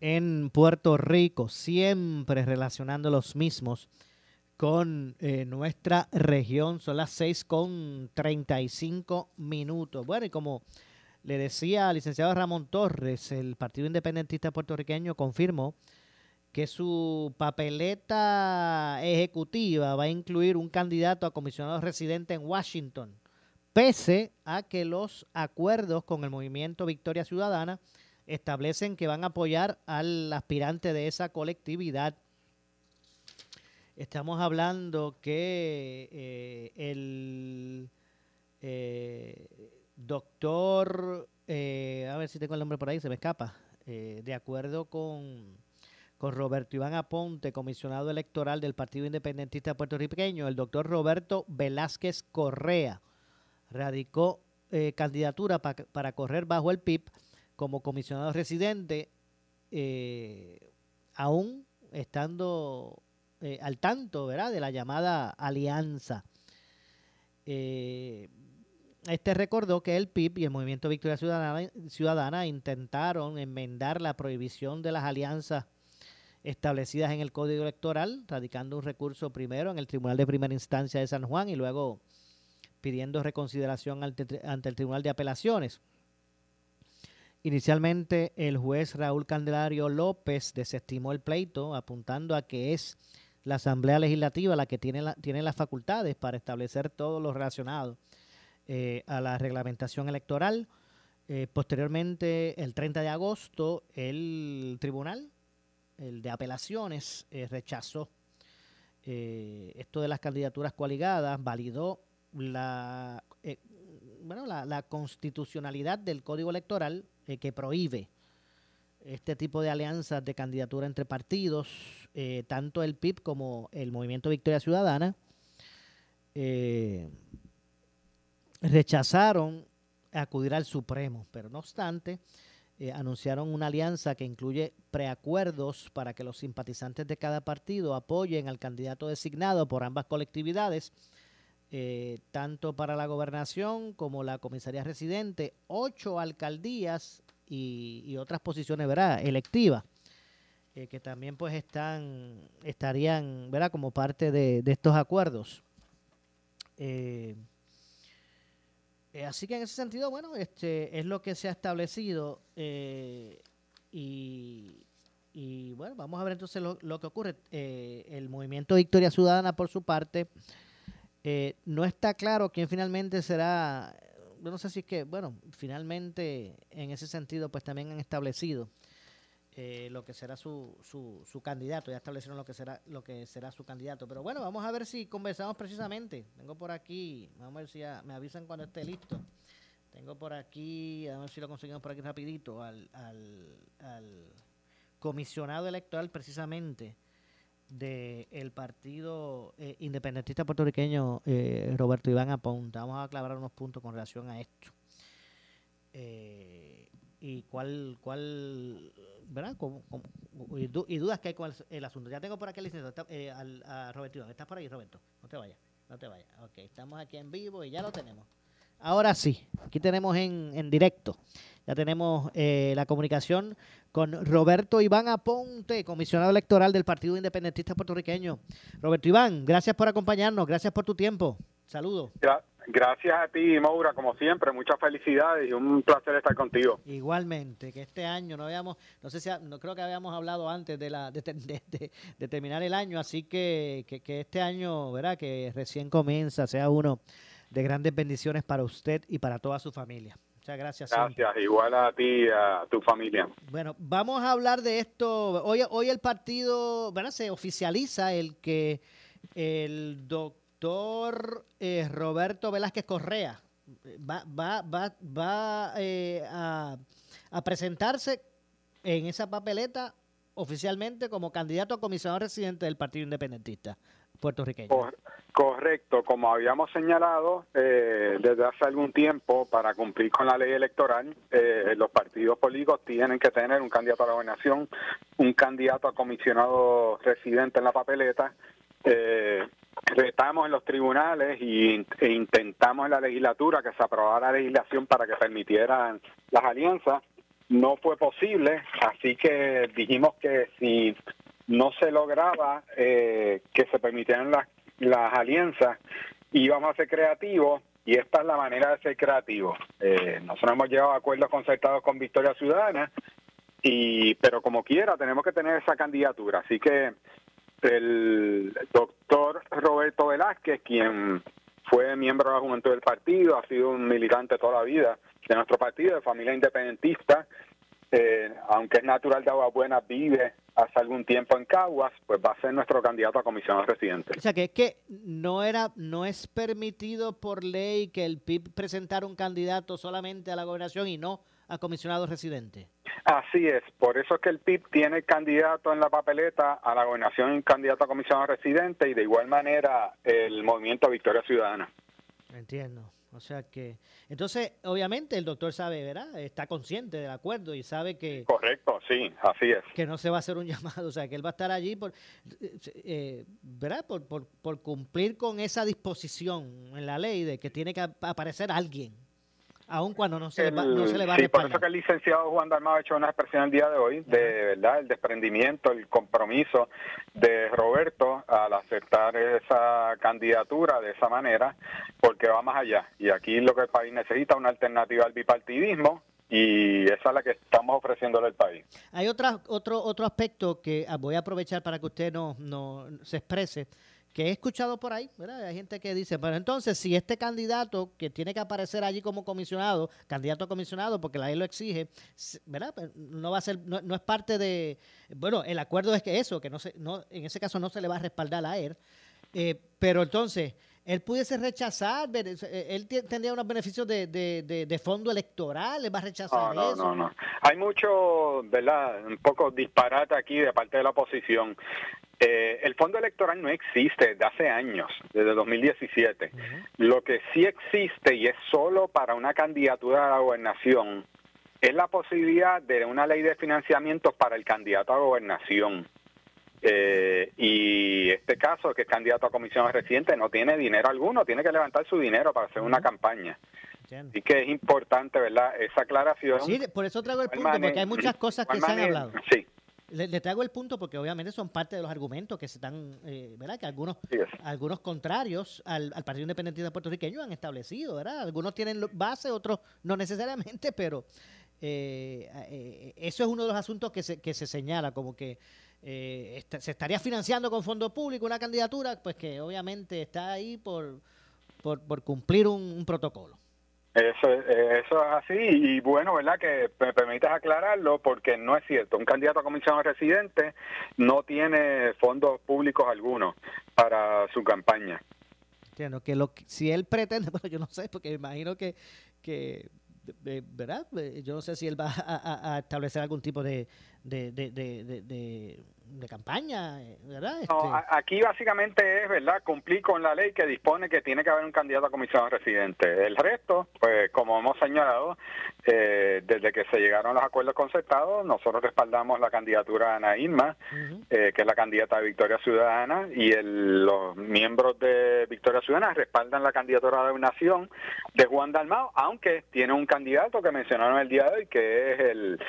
en Puerto Rico, siempre relacionando los mismos con eh, nuestra región. Son las 6 con 35 minutos. Bueno, y como le decía al licenciado Ramón Torres, el Partido Independentista Puertorriqueño confirmó que su papeleta ejecutiva va a incluir un candidato a comisionado residente en Washington, pese a que los acuerdos con el movimiento Victoria Ciudadana establecen que van a apoyar al aspirante de esa colectividad. Estamos hablando que eh, el eh, doctor, eh, a ver si tengo el nombre por ahí, se me escapa, de acuerdo con, con Roberto Iván Aponte, comisionado electoral del Partido Independentista Puertorriqueño, el doctor Roberto Velázquez Correa radicó candidatura para correr bajo el PIB como comisionado residente, eh, aún estando eh, al tanto ¿verdad? de la llamada alianza. Eh, este recordó que el PIB y el Movimiento Victoria Ciudadana, intentaron enmendar la prohibición de las alianzas establecidas en el Código Electoral, radicando un recurso primero en el Tribunal de Primera Instancia de San Juan y luego pidiendo reconsideración ante el Tribunal de Apelaciones. Inicialmente, el juez Raúl Candelario López desestimó el pleito, apuntando a que es la Asamblea Legislativa la que tiene, la, tiene las facultades para establecer todo lo relacionado eh, a la reglamentación electoral. Eh, posteriormente, el 30 de agosto, el tribunal, el de apelaciones, eh, rechazó esto de las candidaturas coaligadas, validó la, bueno, la constitucionalidad del Código Electoral eh, que prohíbe este tipo de alianzas de candidatura entre partidos, eh, tanto el PIB como el Movimiento Victoria Ciudadana, eh, rechazaron acudir al Supremo, pero no obstante, anunciaron una alianza que incluye preacuerdos para que los simpatizantes de cada partido apoyen al candidato designado por ambas colectividades, tanto para la gobernación como la comisaría residente, ocho alcaldías y, otras posiciones ¿verdad? electivas. eh, que también pues están, estarían, ¿verdad? Como parte de, estos acuerdos. Eh, eh, así que en ese sentido, bueno, este es lo que se ha establecido y, y, bueno, vamos a ver entonces lo, lo que ocurre. el movimiento Victoria Ciudadana, por su parte, no está claro quién finalmente será no sé si es que, bueno, finalmente en ese sentido pues también han establecido eh, lo que será su, su, su, candidato, ya establecieron lo que será lo que será su candidato. Pero bueno, vamos a ver si conversamos precisamente. Tengo por aquí, vamos a ver si me avisan cuando esté listo. Tengo por aquí, a ver si lo conseguimos por aquí rapidito, al, al, comisionado electoral precisamente del partido eh, independentista puertorriqueño eh, Roberto Iván Aponta. Vamos a aclarar unos puntos con relación a esto. Eh, y cuál, cuál, ¿verdad? y, dudas que hay con el, asunto. Ya tengo por aquí el licenciado, eh, a Roberto Iván. ¿Estás por ahí, Roberto? No te vayas, no te vayas. Ok, estamos aquí en vivo y ya lo tenemos. Ahora sí, aquí tenemos en, en directo, ya tenemos eh, la comunicación con Roberto Iván Aponte, comisionado electoral del Partido Independentista Puertorriqueño. Roberto Iván, gracias por acompañarnos, gracias por tu tiempo. Saludos. Gracias a ti, Maura, como siempre, muchas felicidades y un placer estar contigo. Igualmente, que este año no habíamos, no sé si, no creo que habíamos hablado antes de la de, terminar el año, así que, que, este año, ¿verdad? Que recién comienza, sea uno de grandes bendiciones para usted y para toda su familia. Muchas gracias. Gracias, igual a ti y a tu familia. Bueno, vamos a hablar de esto. Hoy, hoy el partido, ¿verdad? Se oficializa el que el doctor eh, Roberto Velázquez Correa va, va, va, va eh, a, presentarse en esa papeleta oficialmente como candidato a comisionado residente del Partido Independentista Correcto, como habíamos señalado eh, desde hace algún tiempo, para cumplir con la ley electoral, los partidos políticos tienen que tener un candidato a la gobernación, un candidato a comisionado residente en la papeleta. Eh, retamos en los tribunales y, e intentamos en la legislatura que se aprobara la legislación para que permitieran las alianzas. No fue posible, así que dijimos que si no se lograba eh, que se permitieran las, las alianzas, íbamos a ser creativos y esta es la manera de ser creativos. Eh, nosotros hemos llevado acuerdos concertados con Victoria Ciudadana, y pero como quiera tenemos que tener esa candidatura. Así que el doctor Roberto Velázquez, quien fue miembro de la juventud del partido, ha sido un militante toda la vida de nuestro partido, de familia independentista, eh, aunque es natural de Aguas Buenas, vive hace algún tiempo en Caguas, pues va a ser nuestro candidato a comisionado residente. O sea, que es que no era, no es permitido por ley que el PIB presentara un candidato solamente a la gobernación y no a comisionado residente. Así es, por eso es que el PIB tiene candidato en la papeleta a la gobernación y candidato a comisionado residente y de igual manera el movimiento Victoria Ciudadana. Entiendo. O sea que, entonces, obviamente el doctor sabe, ¿verdad? Está consciente del acuerdo y sabe que... Correcto, sí, así es. Que no se va a hacer un [laughs] llamado, o sea, que él va a estar allí por, eh, ¿verdad? Por, por, por cumplir con esa disposición en la ley de que tiene que aparecer alguien aun cuando no se, le va, no se le va a Sí, por eso que el licenciado Juan Dalmado ha hecho una expresión el día de hoy de verdad el desprendimiento, el compromiso de Roberto al aceptar esa candidatura de esa manera, porque va más allá. Y aquí lo que el país necesita una alternativa al bipartidismo y esa es la que estamos ofreciéndole al país. Hay otra, otro otro aspecto que ah, voy a aprovechar para que usted no, no se exprese que he escuchado por ahí, ¿verdad? Hay gente que dice, pero entonces si este candidato que tiene que aparecer allí como comisionado, candidato a comisionado, porque la ley lo exige, ¿verdad? Pues, no va a ser, no, es parte de, bueno, el acuerdo es que eso, que no se, no, en ese caso no se le va a respaldar a él, eh, pero entonces él pudiese rechazar, eh, él tendría unos beneficios de, de, de, fondo electoral, él va a rechazar no, eso. No, no, Hay mucho, ¿verdad? Un poco disparate aquí de parte de la oposición. Eh, el fondo electoral no existe desde hace años, desde 2017. Lo que sí existe y es solo para una candidatura a la gobernación es la posibilidad de una ley de financiamiento para el candidato a gobernación. Eh, y este caso, que es candidato a comisión reciente, no tiene dinero alguno, tiene que levantar su dinero para hacer una campaña. Y que es importante, ¿verdad? Esa aclaración. Sí, por eso traigo el punto, porque hay muchas cosas que se han hablado. Sí, le, traigo el punto porque obviamente son parte de los argumentos que se están, eh, ¿verdad? Que algunos, algunos contrarios al, Partido Independentista puertorriqueño han establecido, ¿verdad? Algunos tienen base, otros no necesariamente, [laughs] pero eh, eh, eso es uno de los asuntos que se, que se señala, como que se estaría financiando con fondos públicos una candidatura, pues que obviamente está ahí por, por, por cumplir un protocolo. Eso, eso es así y bueno, ¿verdad? Que me permites aclararlo porque no es cierto. Un candidato a comisión residente no tiene fondos públicos algunos para su campaña. Entiendo que lo si él pretende, [laughs] bueno, yo no sé, porque imagino que, que ¿verdad? Yo no sé si él va a, establecer algún tipo de, de, de campaña, eh, ¿verdad? No, este, aquí básicamente es, ¿verdad?, cumplir con la ley que dispone que tiene que haber un candidato a comisión residente. El resto, pues como hemos señalado, eh, desde que se llegaron los acuerdos concertados, nosotros respaldamos la candidatura de Ana Irma, eh, que es la candidata de Victoria Ciudadana, y los miembros de Victoria Ciudadana respaldan la candidatura de nación de Juan Dalmao, aunque tiene un candidato que mencionaron el día de hoy, que es el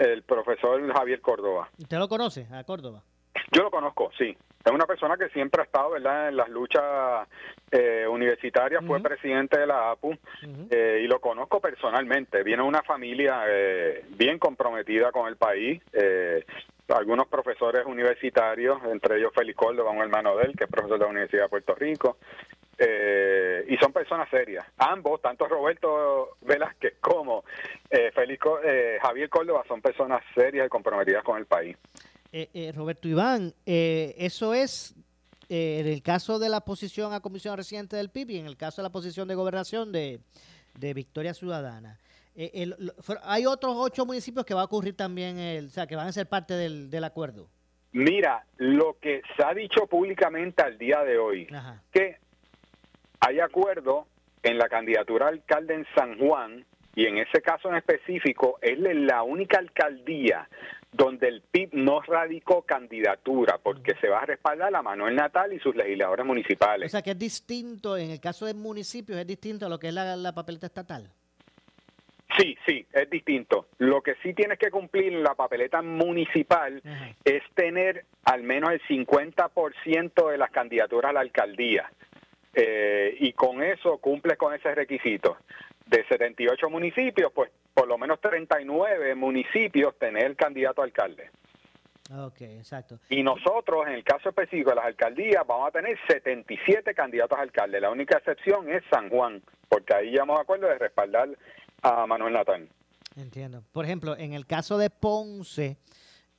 el profesor Javier Córdoba. ¿Usted lo conoce, a Córdoba? Yo lo conozco, sí. Es una persona que siempre ha estado ¿verdad? en las luchas eh, universitarias, fue presidente de la APU eh, y lo conozco personalmente. Viene de una familia eh, bien comprometida con el país. algunos profesores universitarios, entre ellos Félix Córdoba, un hermano de él, que es profesor de la Universidad de Puerto Rico. Eh, y son personas serias. Ambos, tanto Roberto Velázquez como eh, Félix, eh, Javier Córdoba, son personas serias y comprometidas con el país. Eh, Roberto Iván, eso es en el caso de la posición a comisión residente del PIB y en el caso de la posición de gobernación de, Victoria Ciudadana. hay otros ocho municipios que va a ocurrir también, el, o sea, que van a ser parte del, del acuerdo. Mira, lo que se ha dicho públicamente al día de hoy, que hay acuerdo en la candidatura alcalde en San Juan y en ese caso en específico es la única alcaldía donde el PIB no radicó candidatura porque se va a respaldar a Manuel Natal y sus legisladores municipales. O sea que es distinto, en el caso de municipios es distinto a lo que es la, papeleta estatal. Sí, sí, es distinto. Lo que sí tienes que cumplir en la papeleta municipal es tener al menos el 50% de las candidaturas a la alcaldía. Eh, y con eso cumple con ese requisito. De 78 municipios, pues por lo menos 39 municipios tener candidato a alcalde. Ok, exacto. Y nosotros, en el caso específico de las alcaldías, vamos a tener 77 candidatos a alcalde. La única excepción es San Juan, porque ahí ya hemos de acuerdo de respaldar a Manuel Natán. Entiendo. Por ejemplo, en el caso de Ponce,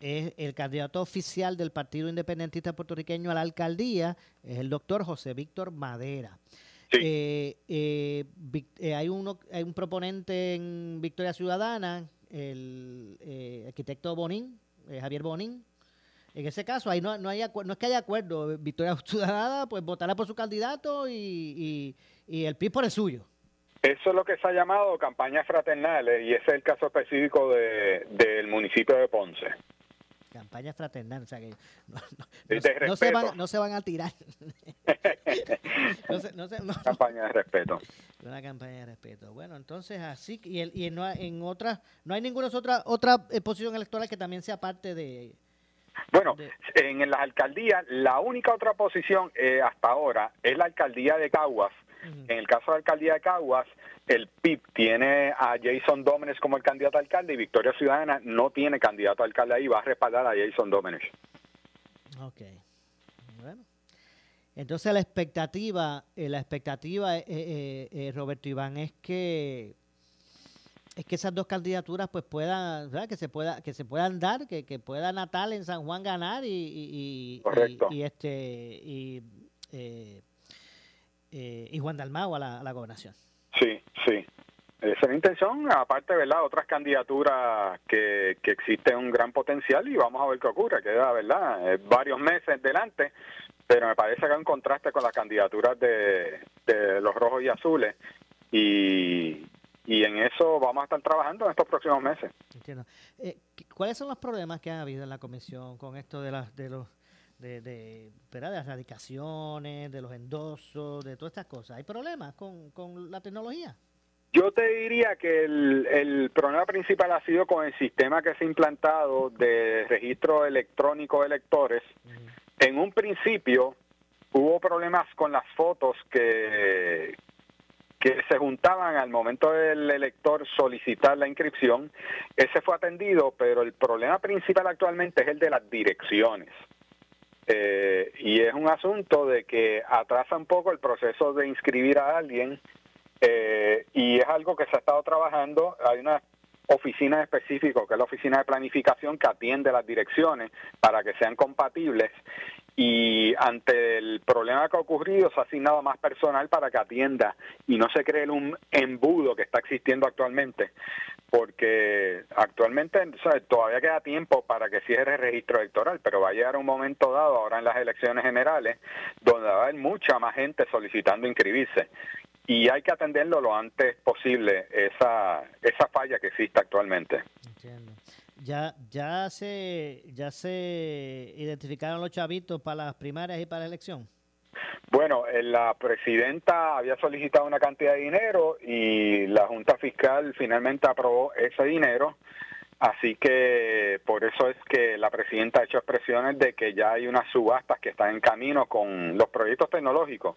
es el candidato oficial del Partido Independentista Puertorriqueño a la alcaldía, es el doctor José Víctor Madera. Eh, eh, eh, hay, uno, hay un proponente en Victoria Ciudadana, el arquitecto Bonín, Javier Bonín. En ese caso, ahí no, no, hay no es que haya acuerdo. Victoria [laughs] Ciudadana pues votará por su candidato y, y, el PIB por el suyo. Eso es lo que se ha llamado campañas fraternales y ese es el caso específico de, del municipio de Ponce. Campaña fraternal, o sea que no, se, van, no se van a tirar. [laughs] campaña de respeto. Una campaña de respeto. Bueno, entonces así, y, y en, en otras, no hay ninguna otra, otra eh, posición electoral que también sea parte de... Bueno, en las alcaldías, la única otra posición eh, hasta ahora es la alcaldía de Caguas. En el caso de la alcaldía de Caguas, el PIB tiene a Jason Domenech como el candidato a alcalde y Victoria Ciudadana no tiene candidato a alcalde ahí, va a respaldar a Jason Domenech. Ok. Bueno. Entonces la expectativa, eh, la expectativa, eh, eh, Roberto Iván, es que es que esas dos candidaturas pues puedan, que se pueda, que se puedan dar, que, que pueda Natal en San Juan ganar y, y, y, este y, y Juan Dalmao a la, a la gobernación. Sí, sí. Esa es la intención, aparte, ¿verdad? Otras candidaturas que, que existen un gran potencial y vamos a ver qué ocurre. Queda, ¿verdad? varios meses delante, pero me parece que hay un contraste con las candidaturas de, de los rojos y azules y, y en eso vamos a estar trabajando en estos próximos meses. Entiendo. Eh, ¿Cuáles son los problemas que ha habido en la comisión con esto de, las de los de, de, de las radicaciones, de los endosos, de todas estas cosas. ¿Hay problemas con, con la tecnología? Yo te diría que el, el, problema principal ha sido con el sistema que se ha implantado de registro electrónico de electores. En un principio hubo problemas con las fotos que, que se juntaban al momento del elector solicitar la inscripción. Ese fue atendido, pero el problema principal actualmente es el de las direcciones. Eh, y es un asunto de que atrasa un poco el proceso de inscribir a alguien eh, y es algo que se ha estado trabajando. Hay una oficina específica, que es la oficina de planificación, que atiende las direcciones para que sean compatibles. Y ante el problema que ha ocurrido, se ha asignado más personal para que atienda y no se cree un embudo que está existiendo actualmente, porque actualmente todavía queda tiempo para que cierre el registro electoral, pero va a llegar un momento dado, ahora en las elecciones generales, donde va a haber mucha más gente solicitando inscribirse y hay que atenderlo lo antes posible, esa, esa falla que existe actualmente. Entiendo. Ya, ya, se, ¿Ya se identificaron los chavitos para las primarias y para la elección? Bueno, eh, la presidenta había solicitado una cantidad de dinero y la Junta Fiscal finalmente aprobó ese dinero. Así que por eso es que la presidenta ha hecho expresiones de que ya hay unas subastas que están en camino con los proyectos tecnológicos,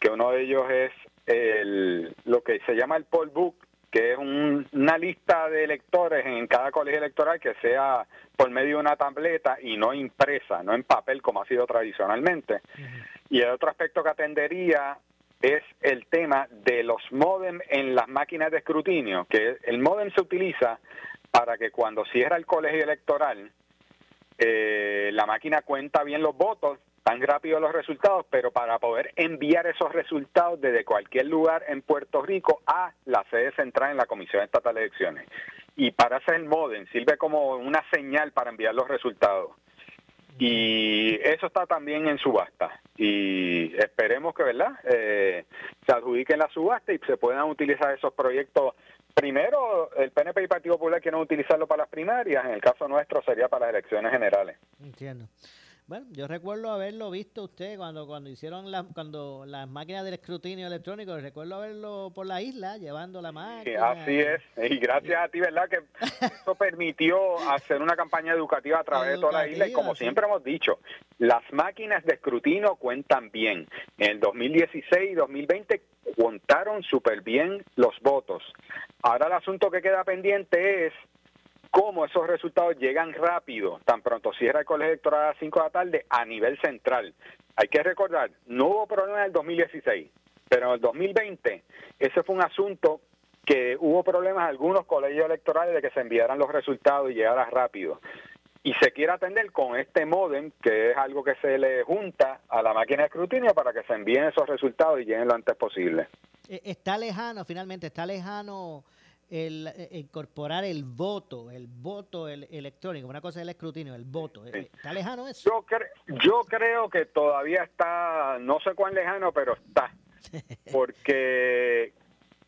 que uno de ellos es el, lo que se llama el poll book, que es una lista de electores en cada colegio electoral que sea por medio de una tableta y no impresa, no en papel como ha sido tradicionalmente. Y el otro aspecto que atendería es el tema de los modem en las máquinas de escrutinio, que el modem se utiliza para que cuando cierra el colegio electoral, eh, la máquina cuenta bien los votos tan rápido los resultados, pero para poder enviar esos resultados desde cualquier lugar en Puerto Rico a la sede central en la Comisión Estatal de Elecciones. Y para hacer el modem sirve como una señal para enviar los resultados. Y eso está también en subasta. Y esperemos que, ¿verdad?, eh, se adjudiquen la subasta y se puedan utilizar esos proyectos. Primero, el PNP y Partido Popular quieren utilizarlo para las primarias, en el caso nuestro sería para las elecciones generales. Entiendo. Bueno, yo recuerdo haberlo visto usted cuando cuando hicieron la, cuando las máquinas del escrutinio electrónico, recuerdo haberlo por la isla llevando la máquina. así es, y gracias a ti, ¿verdad? Que [laughs] eso permitió hacer una campaña educativa a través de toda la isla y como siempre hemos dicho, las máquinas de escrutinio cuentan bien. En el 2016 y 2020 contaron súper bien los votos. Ahora el asunto que queda pendiente es cómo esos resultados llegan rápido, tan pronto cierra el colegio electoral a las 5 de la tarde a nivel central. Hay que recordar, no hubo problema en el 2016, pero en el 2020 ese fue un asunto que hubo problemas en algunos colegios electorales de que se enviaran los resultados y llegara rápido. Y se quiere atender con este modem, que es algo que se le junta a la máquina de escrutinio para que se envíen esos resultados y lleguen lo antes posible. Eh, está lejano, finalmente, está lejano el, eh, incorporar el voto, el voto electrónico, una cosa es el escrutinio, el voto. Eh, ¿Está lejano eso? Yo, yo creo que todavía está, no sé cuán lejano, pero está. [laughs] Porque,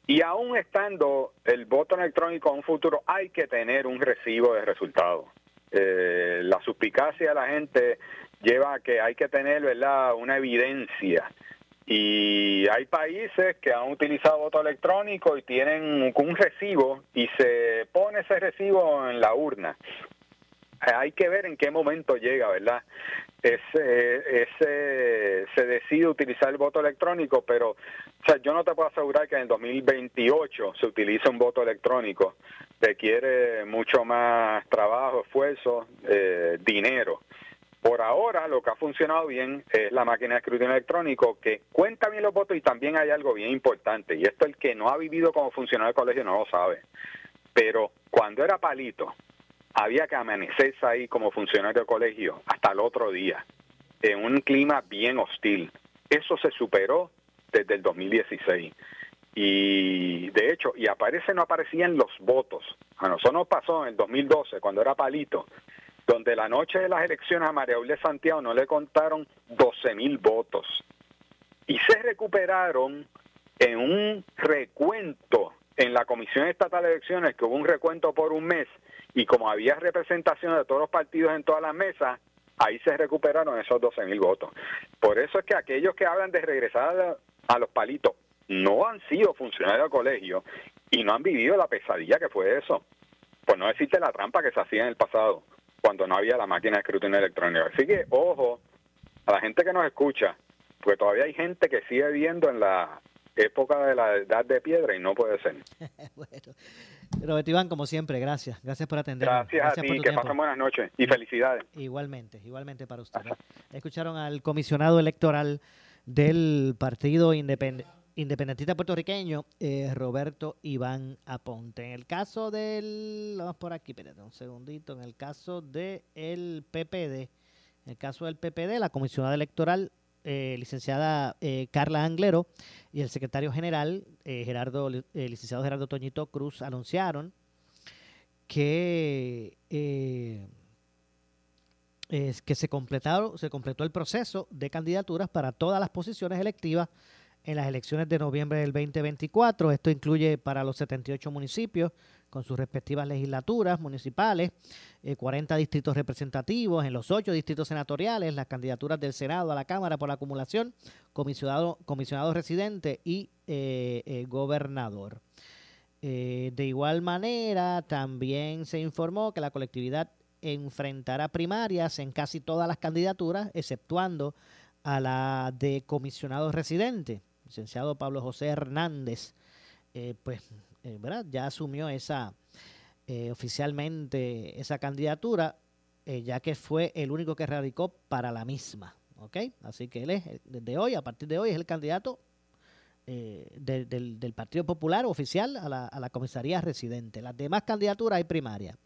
y aún estando el voto electrónico en un futuro, hay que tener un recibo de resultados. Eh, la suspicacia de la gente lleva a que hay que tener, ¿verdad?, una evidencia y hay países que han utilizado voto electrónico y tienen un recibo y se pone ese recibo en la urna. Hay que ver en qué momento llega, ¿verdad? Ese, ese, se decide utilizar el voto electrónico, pero yo no te puedo asegurar que en el 2028 se utilice un voto electrónico. Requiere mucho más trabajo, esfuerzo, eh, dinero. Por ahora lo que ha funcionado bien es la máquina de escrutinio electrónico que cuenta bien los votos y también hay algo bien importante y esto el que no ha vivido como funcionario de colegio no lo sabe. Pero cuando era palito había que amanecerse ahí como funcionario de colegio hasta el otro día en un clima bien hostil. Eso se superó desde el 2016 y de hecho, y aparece no aparecían los votos. A nosotros nos pasó en el 2012, cuando era palito, donde la noche de las elecciones a María de Santiago no le contaron 12 mil votos y se recuperaron en un recuento en la Comisión Estatal de Elecciones, que hubo un recuento por un mes, y como había representación de todos los partidos en todas las mesas, ahí se recuperaron esos 12 mil votos. Por eso es que aquellos que hablan de regresar a los palitos no han sido funcionarios del colegio y no han vivido la pesadilla que fue eso. Pues no existe la trampa que se hacía en el pasado, cuando no había la máquina de escrutinio electrónico. Así que, ojo, a la gente que nos escucha, porque todavía hay gente que sigue viendo en la época de la edad de piedra y no puede ser. [laughs] bueno. Roberto Iván, como siempre, gracias. Gracias por atender. Gracias, a ti, que pasen buenas noches y felicidades. Igualmente, igualmente para usted. Escucharon al comisionado electoral del Partido Independentista Puertorriqueño, eh, Roberto Iván Aponte. En el caso del, vamos por aquí, espérate un segundito, en el caso del PPD, en el caso del PPD, la comisionada electoral eh, licenciada eh, Carla Anglero y el secretario general, Gerardo, licenciado Gerardo Toñito Cruz, anunciaron que, es que se, completaron, se completó el proceso de candidaturas para todas las posiciones electivas en las elecciones de noviembre del 2024. Esto incluye para los 78 municipios con sus respectivas legislaturas municipales, 40 eh, distritos representativos en los 8 distritos senatoriales, las candidaturas del Senado a la Cámara por la acumulación, comisionado, comisionado residente y eh, eh, gobernador. de igual manera, también se informó que la colectividad enfrentará primarias en casi todas las candidaturas, exceptuando a la de comisionado residente, licenciado Pablo José Hernández, pues eh, ya asumió esa eh, oficialmente esa candidatura, eh, ya que fue el único que radicó para la misma. ¿ok? Así que él es, desde hoy, a partir de hoy, es el candidato del, Partido Popular oficial a la, a la, comisaría residente. Las demás candidaturas hay primaria.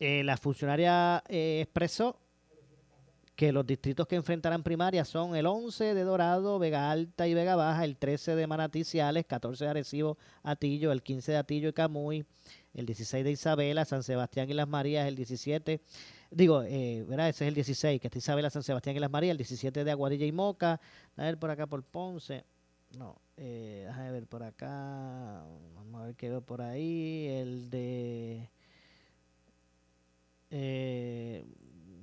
la funcionaria expresó que los distritos que enfrentarán primarias son el 11 de Dorado, Vega Alta y Vega Baja, el 13 de Manatí 14 de Arecibo, Atillo, el 15 de Atillo y Camuy, el 16 de Isabela, San Sebastián y Las Marías, el 17, digo, eh, ¿verdad? Ese es el 16, que está Isabela, San Sebastián y Las Marías, el 17 de Aguadilla y Moca, a ver por acá por Ponce, no, eh, déjame ver por acá, vamos a ver qué veo por ahí, el de... Eh,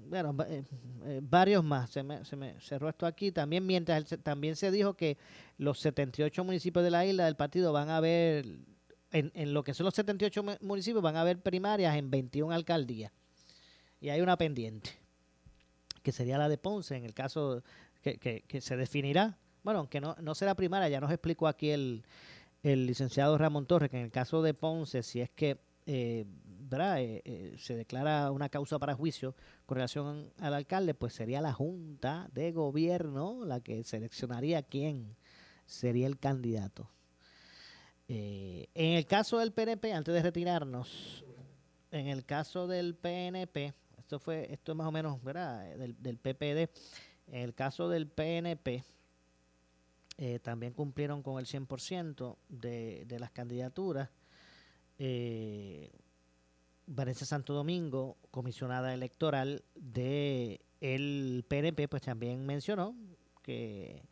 bueno, eh, eh, varios más. Se me, se me, cerró esto aquí. También mientras también se dijo que los 78 municipios de la isla del partido van a haber, en, en lo que son los 78 municipios, van a haber primarias en 21 alcaldías. Y hay una pendiente, que sería la de Ponce, en el caso que, que, que se definirá. Bueno, aunque no, no será primaria, ya nos explicó aquí el, el licenciado Ramón Torres, que en el caso de Ponce, si es que eh, eh, eh, se declara una causa para juicio con relación al alcalde, pues sería la Junta de Gobierno la que seleccionaría quién sería el candidato. en el caso del PNP, antes de retirarnos, en el caso del PNP, esto fue, esto es más o menos, ¿verdad? Del, del PPD, en el caso del PNP, también cumplieron con el 100% de, de las candidaturas eh, Vanessa Santo Domingo, comisionada electoral de el PNP, pues también mencionó que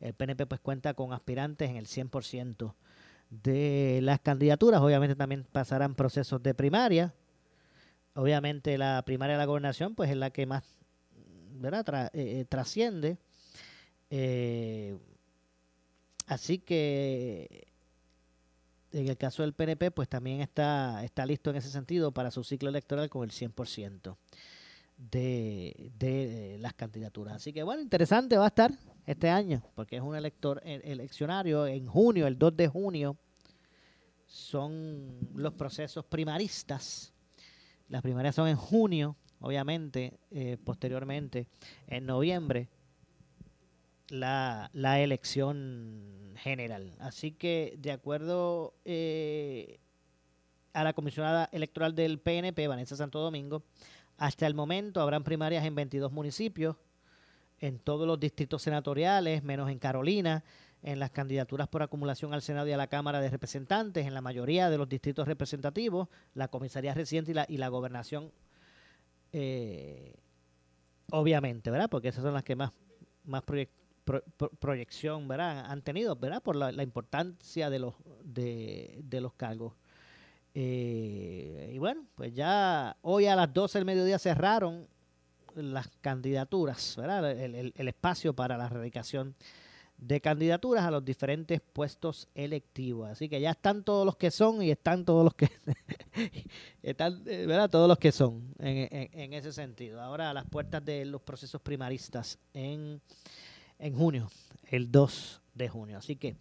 el PNP pues cuenta con aspirantes en el 100% de las candidaturas. Obviamente también pasarán procesos de primaria. Obviamente la primaria de la gobernación pues es la que más. Eh, eh, trasciende. Eh, así que en el caso del PNP, pues también está, está listo en ese sentido para su ciclo electoral con el 100% de, de las candidaturas. Así que bueno, interesante va a estar este año, porque es un elector eleccionario en junio, el 2 de junio, son los procesos primaristas. Las primarias son en junio, obviamente, eh, posteriormente en noviembre la, la elección general. Así que, de acuerdo eh, a la comisionada electoral del PNP, Vanessa Santo Domingo, hasta el momento habrán primarias en 22 municipios, en todos los distritos senatoriales, menos en Carolina, en las candidaturas por acumulación al Senado y a la Cámara de Representantes, en la mayoría de los distritos representativos, la comisaría reciente y la, y la gobernación, eh, obviamente, ¿verdad? Porque esas son las que más, más proyección ¿verdad? han tenido ¿verdad? por la, importancia de los, de, los cargos. Eh, y bueno, pues ya hoy a las 12 del mediodía cerraron las candidaturas, ¿verdad? El, el, espacio para la erradicación de candidaturas a los diferentes puestos electivos. Así que ya están todos los que son y están todos los que [laughs] están, eh, ¿verdad? Todos los que son en, ese sentido. Ahora a las puertas de los procesos primaristas en, en junio, el 2 de junio. Así que,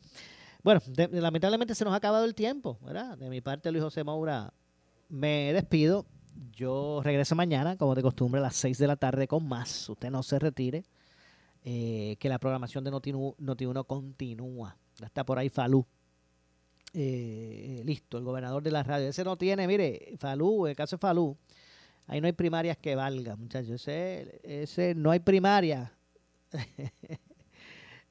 bueno, lamentablemente se nos ha acabado el tiempo, ¿verdad? De mi parte, Luis José Maura, me despido. Yo regreso mañana, como de costumbre, a las 6 de la tarde con más. Usted no se retire. Eh, que la programación de Noti1 continúa. Está por ahí Falú. Eh, listo, el gobernador de la radio. Ese no tiene, mire, Falú, el caso de Falú, ahí no hay primarias que valgan, muchachos. Ese, ese no hay primaria. [laughs]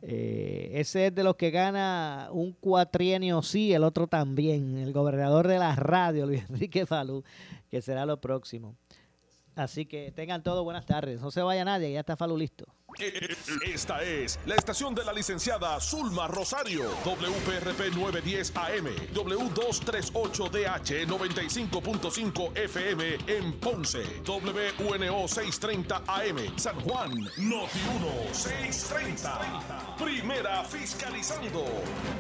Eh, ese es de los que gana un cuatrienio sí, el otro también. El gobernador de la radio, [laughs] Luis Enrique Falú, que será lo próximo. Así que tengan todo buenas tardes. No se vaya nadie, ya está Falú listo. Esta es la estación de la licenciada Zulma Rosario, WPRP 910 AM, W238DH 95.5 FM en Ponce, WNO 630 AM, San Juan, Noti 1 630. Primera fiscalizando.